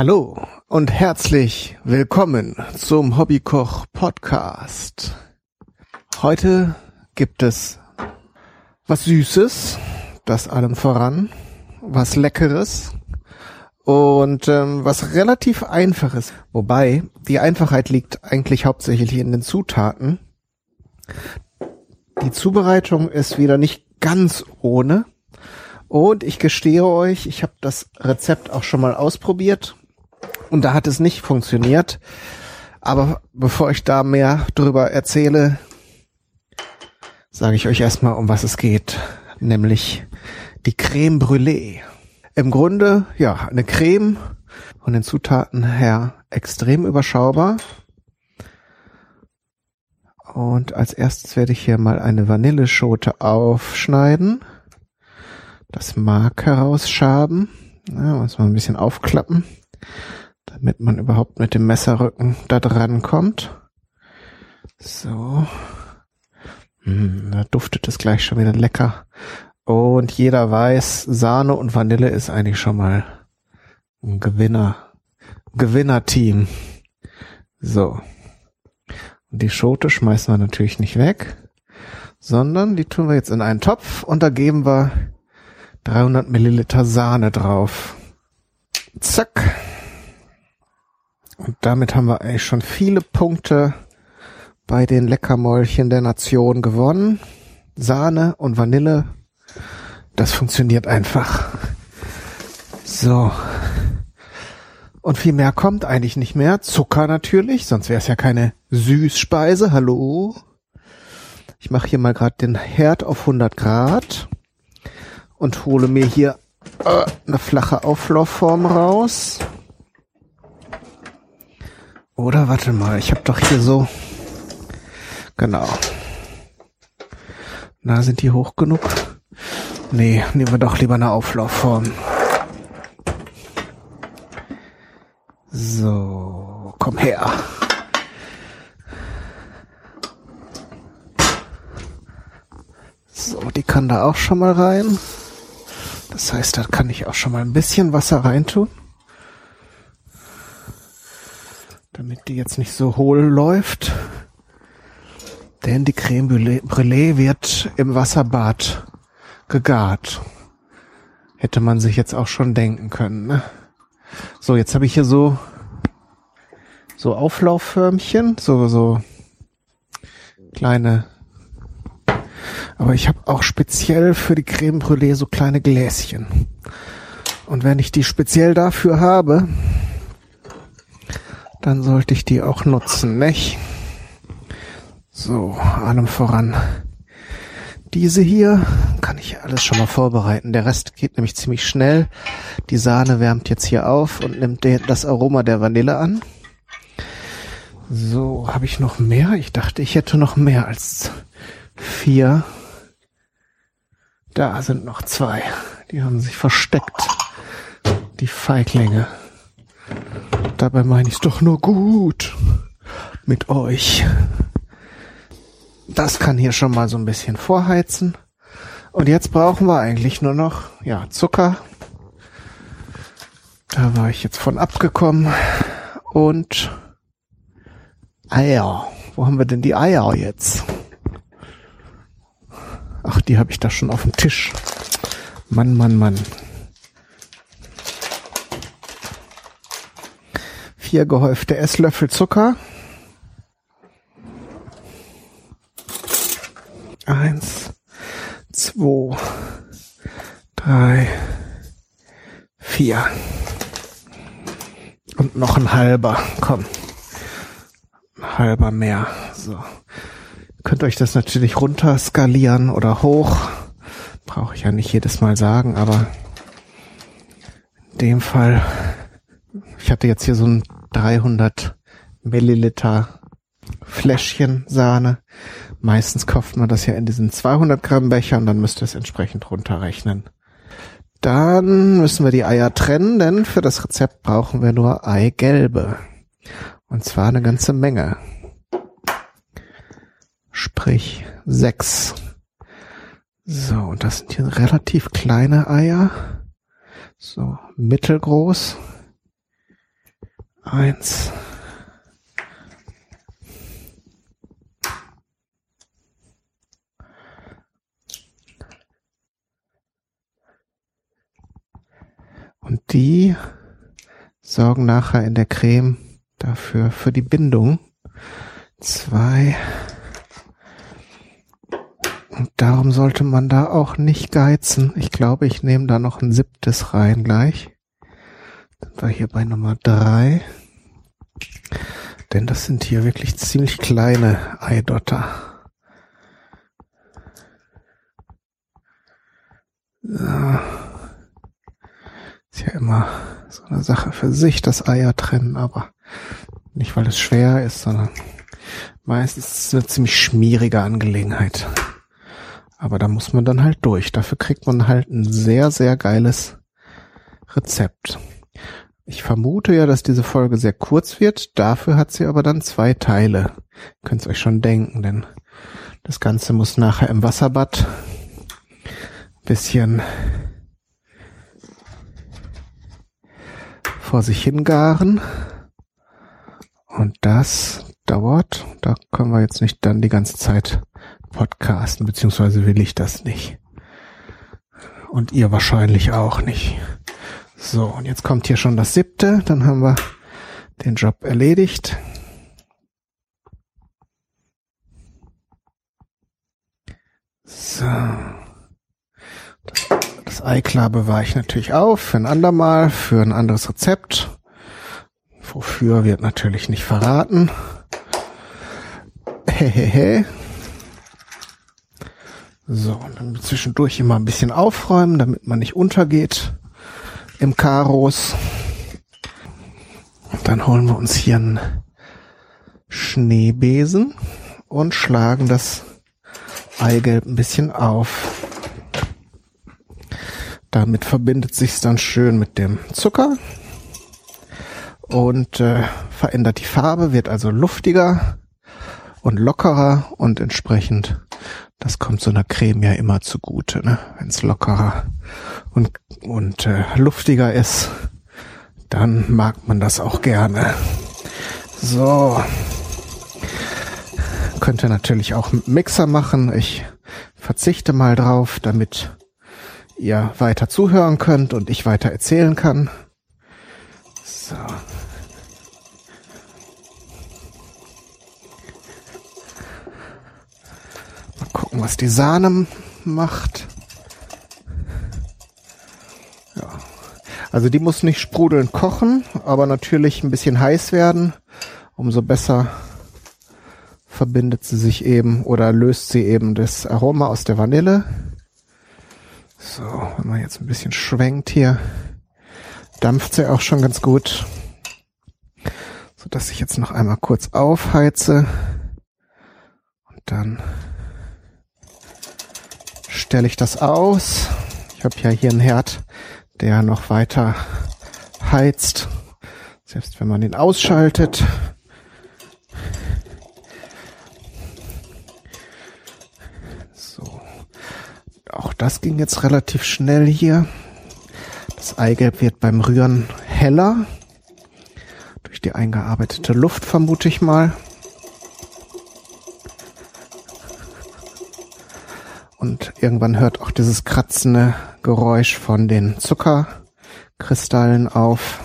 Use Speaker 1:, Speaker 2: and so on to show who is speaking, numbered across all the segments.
Speaker 1: Hallo und herzlich willkommen zum Hobbykoch Podcast. Heute gibt es was Süßes, das allem voran, was Leckeres und ähm, was relativ Einfaches. Wobei die Einfachheit liegt eigentlich hauptsächlich in den Zutaten. Die Zubereitung ist wieder nicht ganz ohne. Und ich gestehe euch, ich habe das Rezept auch schon mal ausprobiert und da hat es nicht funktioniert. Aber bevor ich da mehr drüber erzähle, sage ich euch erstmal, um was es geht, nämlich die Creme Brûlée. Im Grunde, ja, eine Creme von den Zutaten her extrem überschaubar. Und als erstes werde ich hier mal eine Vanilleschote aufschneiden das Mark herausschaben. Ja, muss man ein bisschen aufklappen, damit man überhaupt mit dem Messerrücken da dran kommt. So. Hm, da duftet es gleich schon wieder lecker. Und jeder weiß, Sahne und Vanille ist eigentlich schon mal ein Gewinner. Gewinnerteam. So. Und die Schote schmeißen wir natürlich nicht weg, sondern die tun wir jetzt in einen Topf und da geben wir 300 Milliliter Sahne drauf. Zack. Und damit haben wir eigentlich schon viele Punkte bei den Leckermäulchen der Nation gewonnen. Sahne und Vanille, das funktioniert einfach. So. Und viel mehr kommt eigentlich nicht mehr. Zucker natürlich, sonst wäre es ja keine Süßspeise. Hallo. Ich mache hier mal gerade den Herd auf 100 Grad und hole mir hier äh, eine flache Auflaufform raus. Oder warte mal, ich habe doch hier so genau. Na, sind die hoch genug? Nee, nehmen wir doch lieber eine Auflaufform. So, komm her. So, die kann da auch schon mal rein. Das heißt, da kann ich auch schon mal ein bisschen Wasser reintun. Damit die jetzt nicht so hohl läuft. Denn die Creme Brûlée wird im Wasserbad gegart. Hätte man sich jetzt auch schon denken können. Ne? So, jetzt habe ich hier so so Auflaufförmchen, so so kleine aber ich habe auch speziell für die Creme Brûlée so kleine Gläschen. Und wenn ich die speziell dafür habe, dann sollte ich die auch nutzen, nicht? So, allem voran. Diese hier kann ich alles schon mal vorbereiten. Der Rest geht nämlich ziemlich schnell. Die Sahne wärmt jetzt hier auf und nimmt das Aroma der Vanille an. So, habe ich noch mehr? Ich dachte, ich hätte noch mehr als vier. Da sind noch zwei. Die haben sich versteckt. Die Feiglinge. Dabei meine ich es doch nur gut mit euch. Das kann hier schon mal so ein bisschen vorheizen. Und jetzt brauchen wir eigentlich nur noch, ja, Zucker. Da war ich jetzt von abgekommen. Und Eier. Wo haben wir denn die Eier jetzt? Ach, die habe ich da schon auf dem Tisch. Mann, Mann, Mann. Vier gehäufte Esslöffel Zucker. Eins, zwei, drei, vier. Und noch ein halber. Komm. Ein halber mehr. So könnt euch das natürlich runter skalieren oder hoch. Brauche ich ja nicht jedes Mal sagen, aber in dem Fall, ich hatte jetzt hier so ein 300 Milliliter Fläschchen Sahne. Meistens kauft man das ja in diesen 200 Gramm Becher und dann müsst ihr es entsprechend runterrechnen. Dann müssen wir die Eier trennen, denn für das Rezept brauchen wir nur Eigelbe. Und zwar eine ganze Menge sprich sechs. So, und das sind hier relativ kleine Eier. So, mittelgroß. Eins. Und die sorgen nachher in der Creme dafür, für die Bindung. Zwei. Und darum sollte man da auch nicht geizen. Ich glaube, ich nehme da noch ein siebtes rein gleich. Dann war hier bei Nummer drei. Denn das sind hier wirklich ziemlich kleine Eidotter. So. Ist ja immer so eine Sache für sich, das Eier trennen, aber nicht weil es schwer ist, sondern meistens ist es eine ziemlich schmierige Angelegenheit. Aber da muss man dann halt durch. Dafür kriegt man halt ein sehr, sehr geiles Rezept. Ich vermute ja, dass diese Folge sehr kurz wird. Dafür hat sie aber dann zwei Teile. Könnt ihr euch schon denken, denn das Ganze muss nachher im Wasserbad bisschen vor sich hingaren. Und das dauert. Da können wir jetzt nicht dann die ganze Zeit podcasten, beziehungsweise will ich das nicht. Und ihr wahrscheinlich auch nicht. So, und jetzt kommt hier schon das siebte. Dann haben wir den Job erledigt. So. Das, das Ei klar bewahre ich natürlich auf für ein andermal, für ein anderes Rezept. Wofür wird natürlich nicht verraten. Hehehe. So, und dann zwischendurch immer ein bisschen aufräumen, damit man nicht untergeht im Karos. Dann holen wir uns hier einen Schneebesen und schlagen das Eigelb ein bisschen auf. Damit verbindet sich's dann schön mit dem Zucker und äh, verändert die Farbe, wird also luftiger und lockerer und entsprechend das kommt so einer Creme ja immer zugute, ne? Wenn es lockerer und, und äh, luftiger ist, dann mag man das auch gerne. So. Könnte natürlich auch Mixer machen. Ich verzichte mal drauf, damit ihr weiter zuhören könnt und ich weiter erzählen kann. So. Gucken, was die Sahne macht. Ja. Also die muss nicht sprudelnd kochen, aber natürlich ein bisschen heiß werden. Umso besser verbindet sie sich eben oder löst sie eben das Aroma aus der Vanille. So, wenn man jetzt ein bisschen schwenkt hier, dampft sie auch schon ganz gut. So dass ich jetzt noch einmal kurz aufheize und dann stelle ich das aus. Ich habe ja hier einen Herd, der noch weiter heizt, selbst wenn man den ausschaltet. So, auch das ging jetzt relativ schnell hier. Das Eigelb wird beim Rühren heller. Durch die eingearbeitete Luft vermute ich mal. Und irgendwann hört auch dieses kratzende Geräusch von den Zuckerkristallen auf.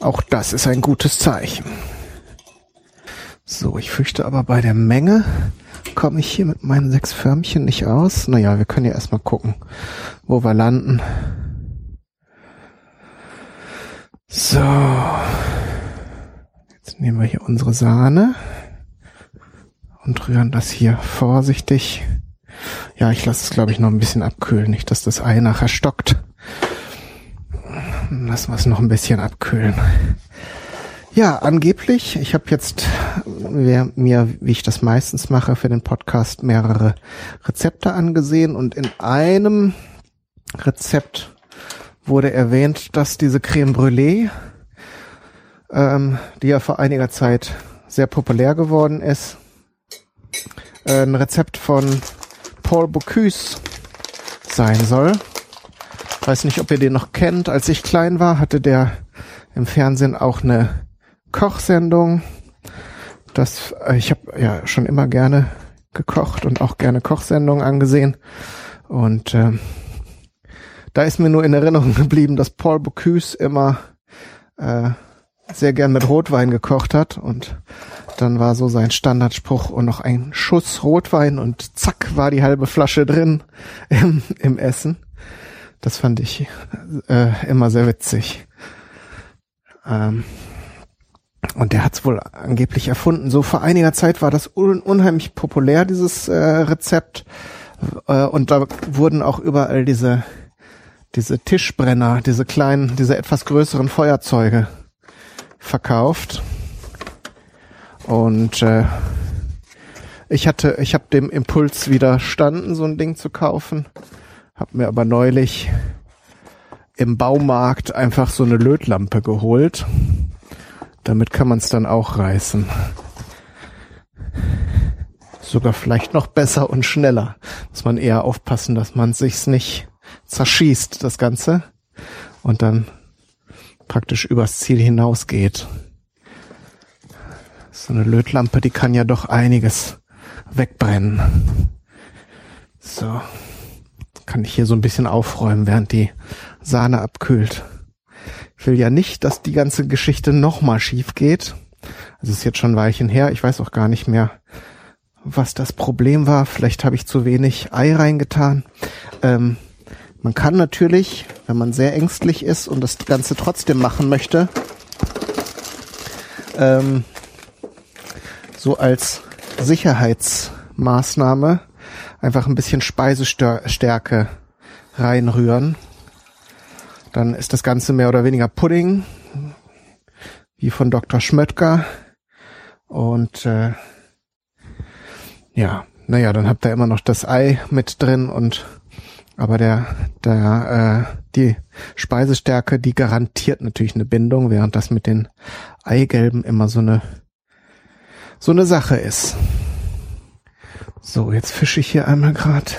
Speaker 1: Auch das ist ein gutes Zeichen. So, ich fürchte aber bei der Menge komme ich hier mit meinen sechs Förmchen nicht aus. Naja, wir können ja erstmal gucken, wo wir landen. So. Jetzt nehmen wir hier unsere Sahne und rühren das hier vorsichtig ja, ich lasse es, glaube ich, noch ein bisschen abkühlen, nicht, dass das Ei nachher stockt. Lassen wir es noch ein bisschen abkühlen. Ja, angeblich, ich habe jetzt mir, wie ich das meistens mache, für den Podcast mehrere Rezepte angesehen und in einem Rezept wurde erwähnt, dass diese Creme Brûlée, ähm, die ja vor einiger Zeit sehr populär geworden ist, äh, ein Rezept von Paul Bocuse sein soll. Weiß nicht, ob ihr den noch kennt. Als ich klein war, hatte der im Fernsehen auch eine Kochsendung. Das, äh, ich habe ja schon immer gerne gekocht und auch gerne Kochsendungen angesehen. Und äh, da ist mir nur in Erinnerung geblieben, dass Paul Bocuse immer äh, sehr gern mit Rotwein gekocht hat und dann war so sein Standardspruch und noch ein Schuss Rotwein und zack war die halbe Flasche drin im, im Essen. Das fand ich äh, immer sehr witzig. Ähm, und der hat es wohl angeblich erfunden. So vor einiger Zeit war das un unheimlich populär, dieses äh, Rezept. Äh, und da wurden auch überall diese, diese Tischbrenner, diese kleinen, diese etwas größeren Feuerzeuge verkauft. Und äh, ich hatte, ich habe dem Impuls widerstanden, so ein Ding zu kaufen. Hab mir aber neulich im Baumarkt einfach so eine Lötlampe geholt. Damit kann man es dann auch reißen. Sogar vielleicht noch besser und schneller. Muss man eher aufpassen, dass man sich's nicht zerschießt, das Ganze. Und dann praktisch übers Ziel hinausgeht. So eine Lötlampe, die kann ja doch einiges wegbrennen. So. Kann ich hier so ein bisschen aufräumen, während die Sahne abkühlt. Ich will ja nicht, dass die ganze Geschichte nochmal schief geht. Also ist jetzt schon ein Weilchen her. Ich weiß auch gar nicht mehr, was das Problem war. Vielleicht habe ich zu wenig Ei reingetan. Ähm, man kann natürlich, wenn man sehr ängstlich ist und das Ganze trotzdem machen möchte, ähm, so als Sicherheitsmaßnahme einfach ein bisschen Speisestärke reinrühren. Dann ist das Ganze mehr oder weniger Pudding, wie von Dr. Schmöttger. Und äh, ja, naja, dann habt ihr immer noch das Ei mit drin und aber der, der, äh, die Speisestärke, die garantiert natürlich eine Bindung, während das mit den Eigelben immer so eine so eine Sache ist. So, jetzt fische ich hier einmal gerade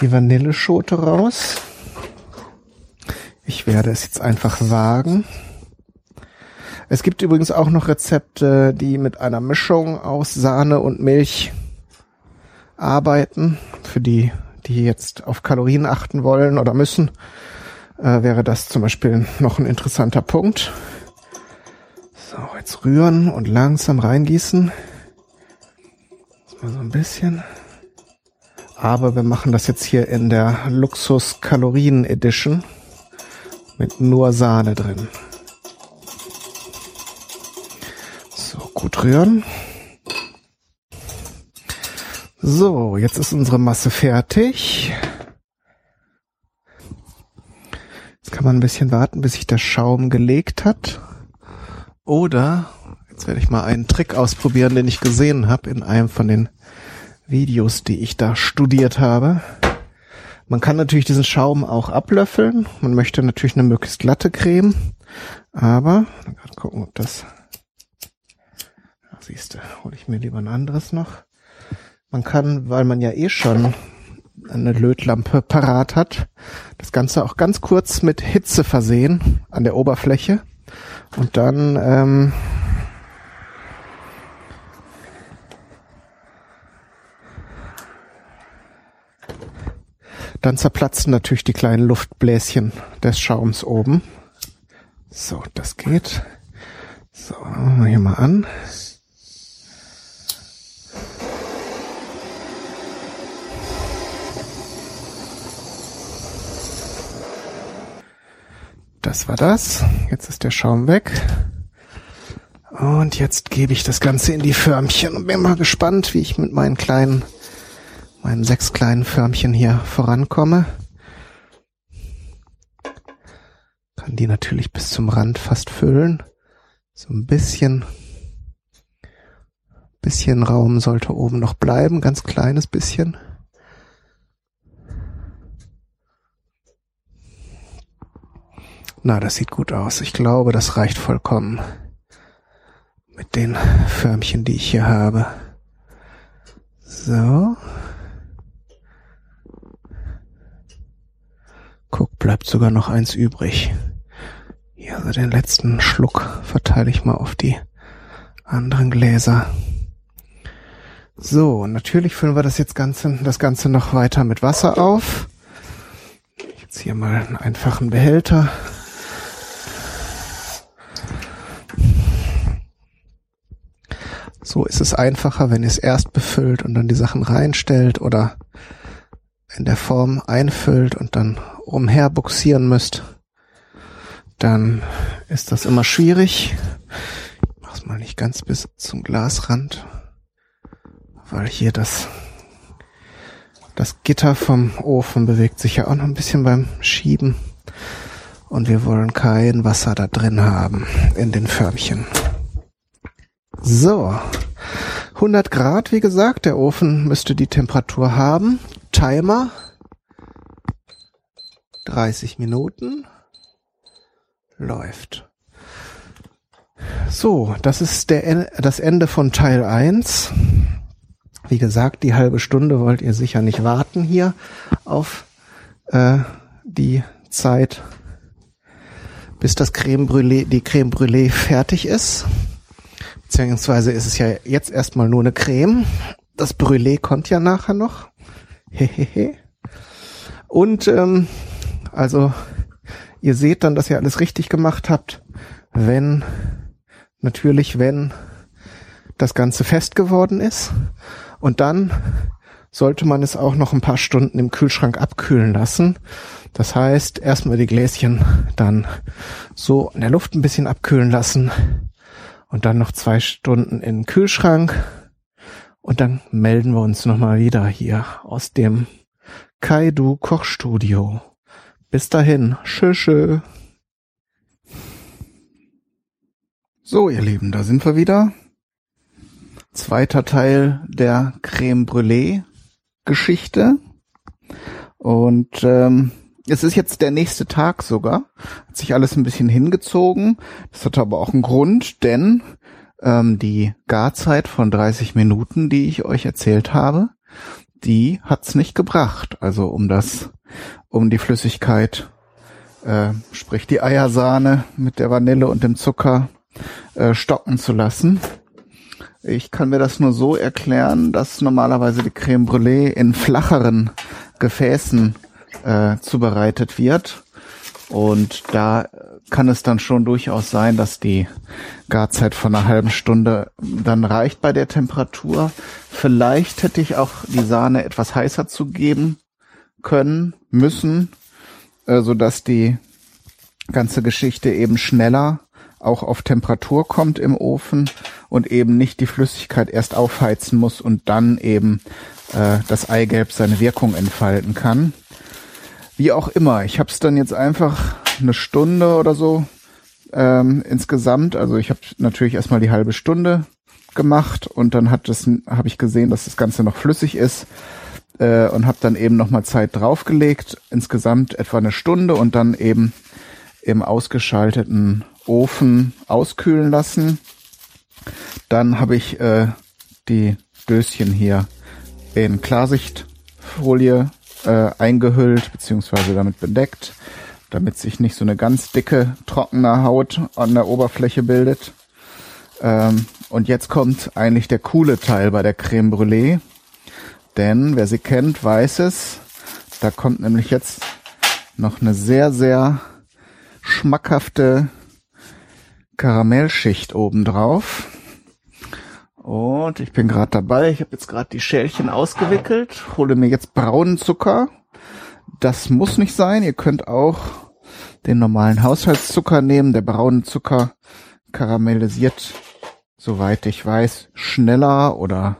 Speaker 1: die Vanilleschote raus. Ich werde es jetzt einfach wagen. Es gibt übrigens auch noch Rezepte, die mit einer Mischung aus Sahne und Milch arbeiten. Für die, die jetzt auf Kalorien achten wollen oder müssen, äh, wäre das zum Beispiel noch ein interessanter Punkt. So, jetzt rühren und langsam reingießen. Mal so ein bisschen. Aber wir machen das jetzt hier in der Luxus Kalorien Edition mit nur Sahne drin. So, gut rühren. So, jetzt ist unsere Masse fertig. Jetzt kann man ein bisschen warten, bis sich der Schaum gelegt hat. Oder, jetzt werde ich mal einen Trick ausprobieren, den ich gesehen habe in einem von den Videos, die ich da studiert habe. Man kann natürlich diesen Schaum auch ablöffeln. Man möchte natürlich eine möglichst glatte Creme. Aber, gerade gucken, ob das, ja, siehst du, hole ich mir lieber ein anderes noch. Man kann, weil man ja eh schon eine Lötlampe parat hat, das Ganze auch ganz kurz mit Hitze versehen an der Oberfläche und dann ähm, Dann zerplatzen natürlich die kleinen Luftbläschen des Schaums oben. So, das geht. So, hier mal an. Das war das. Jetzt ist der Schaum weg. Und jetzt gebe ich das Ganze in die Förmchen und bin mal gespannt, wie ich mit meinen kleinen meinen sechs kleinen Förmchen hier vorankomme. Kann die natürlich bis zum Rand fast füllen. So ein bisschen, bisschen Raum sollte oben noch bleiben, ganz kleines bisschen. Na, das sieht gut aus. Ich glaube, das reicht vollkommen mit den Förmchen, die ich hier habe. So. Guck, bleibt sogar noch eins übrig. Hier, also den letzten Schluck verteile ich mal auf die anderen Gläser. So, natürlich füllen wir das jetzt Ganze, das Ganze noch weiter mit Wasser auf. Jetzt hier mal einen einfachen Behälter. So ist es einfacher, wenn ihr es erst befüllt und dann die Sachen reinstellt oder in der Form einfüllt und dann umherbuxieren müsst. Dann ist das immer schwierig. Ich mach's mal nicht ganz bis zum Glasrand weil hier das das Gitter vom Ofen bewegt sich ja auch noch ein bisschen beim Schieben und wir wollen kein Wasser da drin haben in den Förmchen. So, 100 Grad, wie gesagt, der Ofen müsste die Temperatur haben. Timer 30 Minuten läuft. So, das ist der, das Ende von Teil 1. Wie gesagt, die halbe Stunde wollt ihr sicher nicht warten hier auf äh, die Zeit, bis das Creme Brûlée, die Creme Brûlée fertig ist. Beziehungsweise ist es ja jetzt erstmal nur eine Creme. Das Brûlée kommt ja nachher noch. Hehehe. Und ähm, also ihr seht dann, dass ihr alles richtig gemacht habt, wenn natürlich wenn das Ganze fest geworden ist und dann sollte man es auch noch ein paar Stunden im Kühlschrank abkühlen lassen. Das heißt, erstmal die Gläschen dann so in der Luft ein bisschen abkühlen lassen und dann noch zwei Stunden in den Kühlschrank. Und dann melden wir uns nochmal wieder hier aus dem Kaidu Kochstudio. Bis dahin, tschö, So, ihr Lieben, da sind wir wieder zweiter Teil der Creme Brûlée Geschichte. Und ähm, es ist jetzt der nächste Tag sogar. Hat sich alles ein bisschen hingezogen. Das hat aber auch einen Grund, denn ähm, die Garzeit von 30 Minuten, die ich euch erzählt habe, die hat's nicht gebracht. Also um das, um die Flüssigkeit, äh, sprich die Eiersahne mit der Vanille und dem Zucker äh, stocken zu lassen. Ich kann mir das nur so erklären, dass normalerweise die Creme Brûlée in flacheren Gefäßen äh, zubereitet wird. Und da kann es dann schon durchaus sein, dass die Garzeit von einer halben Stunde dann reicht bei der Temperatur. Vielleicht hätte ich auch die Sahne etwas heißer zugeben können, müssen, äh, so dass die ganze Geschichte eben schneller auch auf Temperatur kommt im Ofen und eben nicht die Flüssigkeit erst aufheizen muss und dann eben äh, das Eigelb seine Wirkung entfalten kann. Wie auch immer, ich habe es dann jetzt einfach eine Stunde oder so ähm, insgesamt. Also ich habe natürlich erstmal die halbe Stunde gemacht und dann hat das habe ich gesehen, dass das Ganze noch flüssig ist äh, und habe dann eben nochmal Zeit draufgelegt. Insgesamt etwa eine Stunde und dann eben im ausgeschalteten Ofen auskühlen lassen. Dann habe ich äh, die Döschen hier in Klarsichtfolie äh, eingehüllt beziehungsweise damit bedeckt, damit sich nicht so eine ganz dicke, trockene Haut an der Oberfläche bildet. Ähm, und jetzt kommt eigentlich der coole Teil bei der Creme Brûlée. Denn wer sie kennt, weiß es. Da kommt nämlich jetzt noch eine sehr, sehr schmackhafte Karamellschicht oben drauf. Und ich bin gerade dabei. Ich habe jetzt gerade die Schälchen ausgewickelt, hole mir jetzt braunen Zucker. Das muss nicht sein. Ihr könnt auch den normalen Haushaltszucker nehmen. Der braune Zucker karamellisiert, soweit ich weiß, schneller oder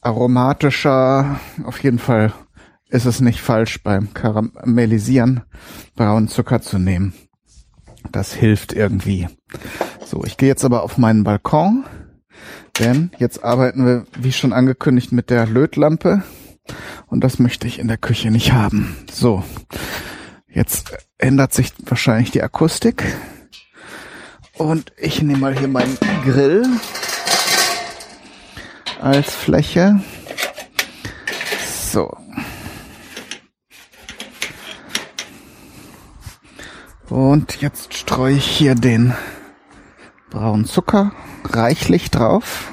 Speaker 1: aromatischer. Auf jeden Fall ist es nicht falsch beim Karamellisieren braunen Zucker zu nehmen. Das hilft irgendwie. So, ich gehe jetzt aber auf meinen Balkon, denn jetzt arbeiten wir, wie schon angekündigt, mit der Lötlampe. Und das möchte ich in der Küche nicht haben. So, jetzt ändert sich wahrscheinlich die Akustik. Und ich nehme mal hier meinen Grill als Fläche. So, Und jetzt streue ich hier den braunen Zucker reichlich drauf.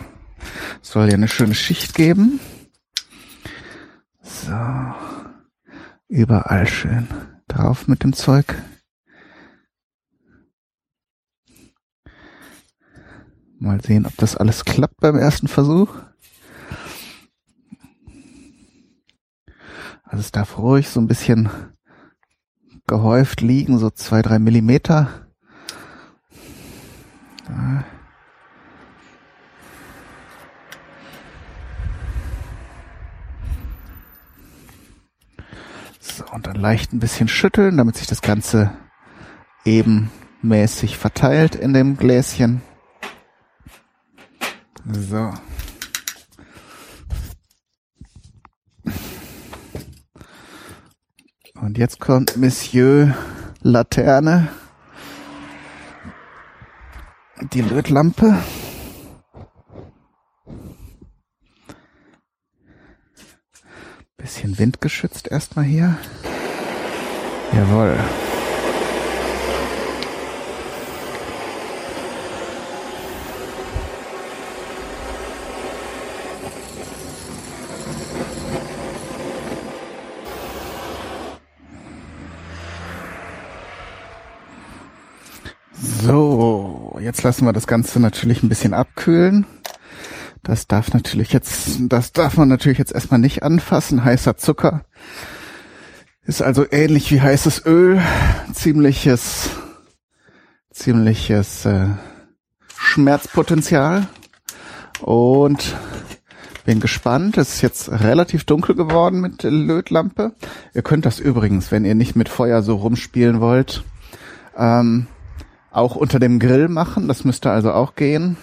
Speaker 1: Soll ja eine schöne Schicht geben. So. Überall schön drauf mit dem Zeug. Mal sehen, ob das alles klappt beim ersten Versuch. Also es darf ruhig so ein bisschen gehäuft liegen, so zwei, drei Millimeter. So, und dann leicht ein bisschen schütteln, damit sich das Ganze ebenmäßig verteilt in dem Gläschen. So. Und jetzt kommt Monsieur Laterne. Die Lötlampe. Bisschen windgeschützt erstmal hier. Jawohl. So, jetzt lassen wir das Ganze natürlich ein bisschen abkühlen. Das darf natürlich jetzt, das darf man natürlich jetzt erstmal nicht anfassen. Heißer Zucker ist also ähnlich wie heißes Öl. Ziemliches, ziemliches äh, Schmerzpotenzial. Und bin gespannt. Es ist jetzt relativ dunkel geworden mit der Lötlampe. Ihr könnt das übrigens, wenn ihr nicht mit Feuer so rumspielen wollt, ähm, auch unter dem Grill machen. Das müsste also auch gehen.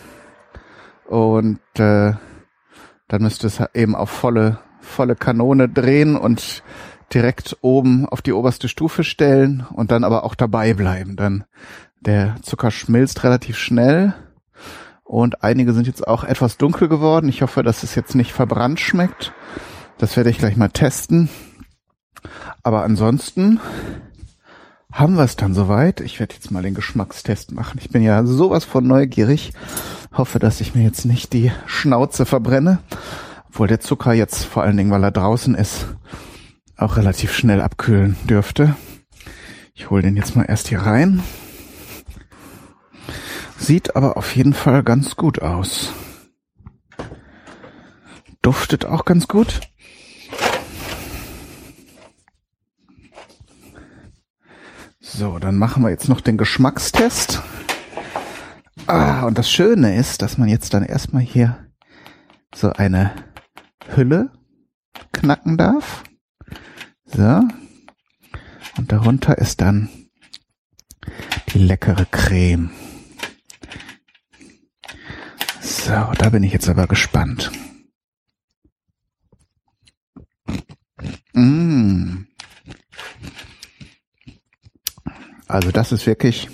Speaker 1: Und äh, dann müsste es eben auf volle, volle Kanone drehen und direkt oben auf die oberste Stufe stellen und dann aber auch dabei bleiben. Dann der Zucker schmilzt relativ schnell und einige sind jetzt auch etwas dunkel geworden. Ich hoffe, dass es jetzt nicht verbrannt schmeckt. Das werde ich gleich mal testen. Aber ansonsten haben wir es dann soweit. Ich werde jetzt mal den Geschmackstest machen. Ich bin ja sowas von neugierig. Hoffe, dass ich mir jetzt nicht die Schnauze verbrenne. Obwohl der Zucker jetzt, vor allen Dingen, weil er draußen ist, auch relativ schnell abkühlen dürfte. Ich hole den jetzt mal erst hier rein. Sieht aber auf jeden Fall ganz gut aus. Duftet auch ganz gut. So, dann machen wir jetzt noch den Geschmackstest. Ah, und das Schöne ist, dass man jetzt dann erstmal hier so eine Hülle knacken darf. So. Und darunter ist dann die leckere Creme. So, da bin ich jetzt aber gespannt. Also das ist wirklich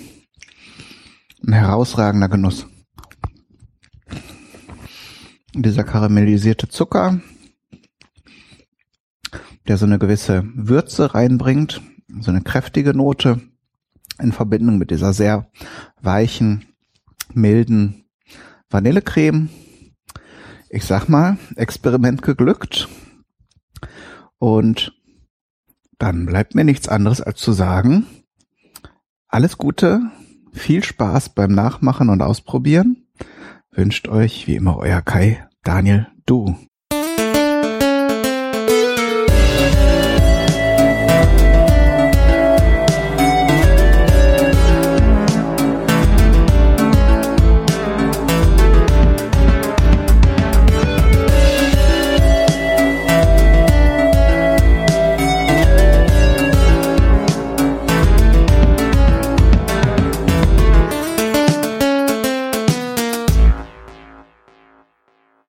Speaker 1: ein herausragender Genuss. Dieser karamellisierte Zucker, der so eine gewisse Würze reinbringt, so eine kräftige Note in Verbindung mit dieser sehr weichen, milden Vanillecreme. Ich sag mal, Experiment geglückt. Und dann bleibt mir nichts anderes als zu sagen, alles Gute, viel Spaß beim Nachmachen und Ausprobieren. Wünscht euch wie immer euer Kai, Daniel, du.